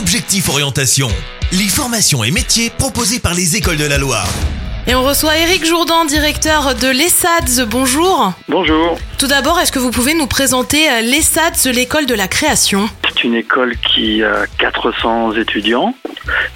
Objectif Orientation, les formations et métiers proposés par les écoles de la Loire. Et on reçoit Eric Jourdan, directeur de l'ESADS. Bonjour. Bonjour. Tout d'abord, est-ce que vous pouvez nous présenter euh, l'ESADS, l'école de la création? C'est une école qui a 400 étudiants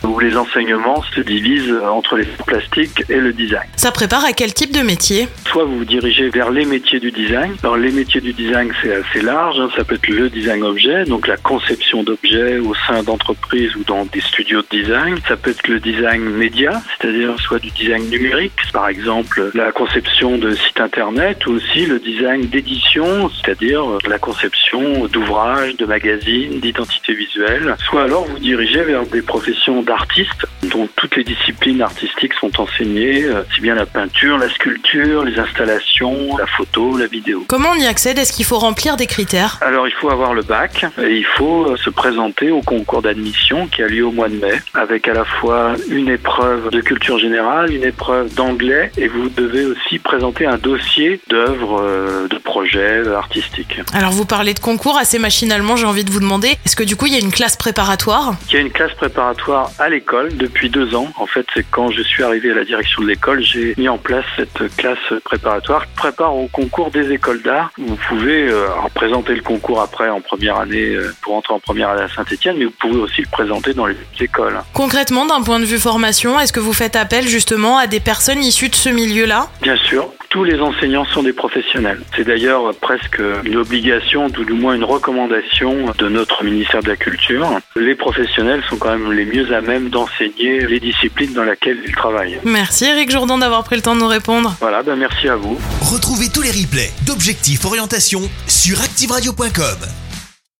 où les enseignements se divisent entre les plastiques et le design. Ça prépare à quel type de métier? Soit vous vous dirigez vers les métiers du design. Alors les métiers du design c'est assez large, hein. ça peut être le design objet, donc la conception d'objets au sein d'entreprises ou dans des studios de design. Ça peut être le design média, c'est-à-dire soit du design numérique, par exemple la conception de sites internet ou aussi le design d'édition, c'est-à-dire la conception d'ouvrages, de magazines, d'identité visuelle. Soit alors vous dirigez vers des professions d'artistes dont toutes les disciplines artistiques sont enseignées, euh, si bien la peinture, la sculpture, les installations, la photo, la vidéo. Comment on y accède? Est-ce qu'il faut remplir des critères? Alors il faut avoir le bac et il faut euh, se présenter au concours d'admission qui a lieu au mois de mai avec à la fois une épreuve de culture générale, une épreuve d'anglais et vous devez aussi présenter un dossier d'œuvres, euh, de projets artistiques. Alors vous parlez de concours assez machinalement, j'ai envie de vous demander, est-ce que du coup il y a une classe préparatoire? Il y a une classe préparatoire à l'école depuis deux ans. En fait, c'est quand je suis arrivé à la direction de l'école, j'ai mis en place cette classe préparatoire qui prépare au concours des écoles d'art. Vous pouvez euh, présenter le concours après en première année euh, pour entrer en première année à Saint-Etienne, mais vous pouvez aussi le présenter dans les écoles. Concrètement, d'un point de vue formation, est-ce que vous faites appel justement à des personnes issues de ce milieu-là? Bien sûr, tous les enseignants sont des professionnels. C'est d'ailleurs presque une obligation, ou du moins une recommandation de notre ministère de la Culture. Les professionnels sont quand même les mieux à même d'enseigner les disciplines dans lesquelles ils travaillent. Merci Eric Jourdan d'avoir pris le temps de nous répondre. Voilà, ben merci à vous. Retrouvez tous les replays d'Objectif Orientation sur ActiveRadio.com.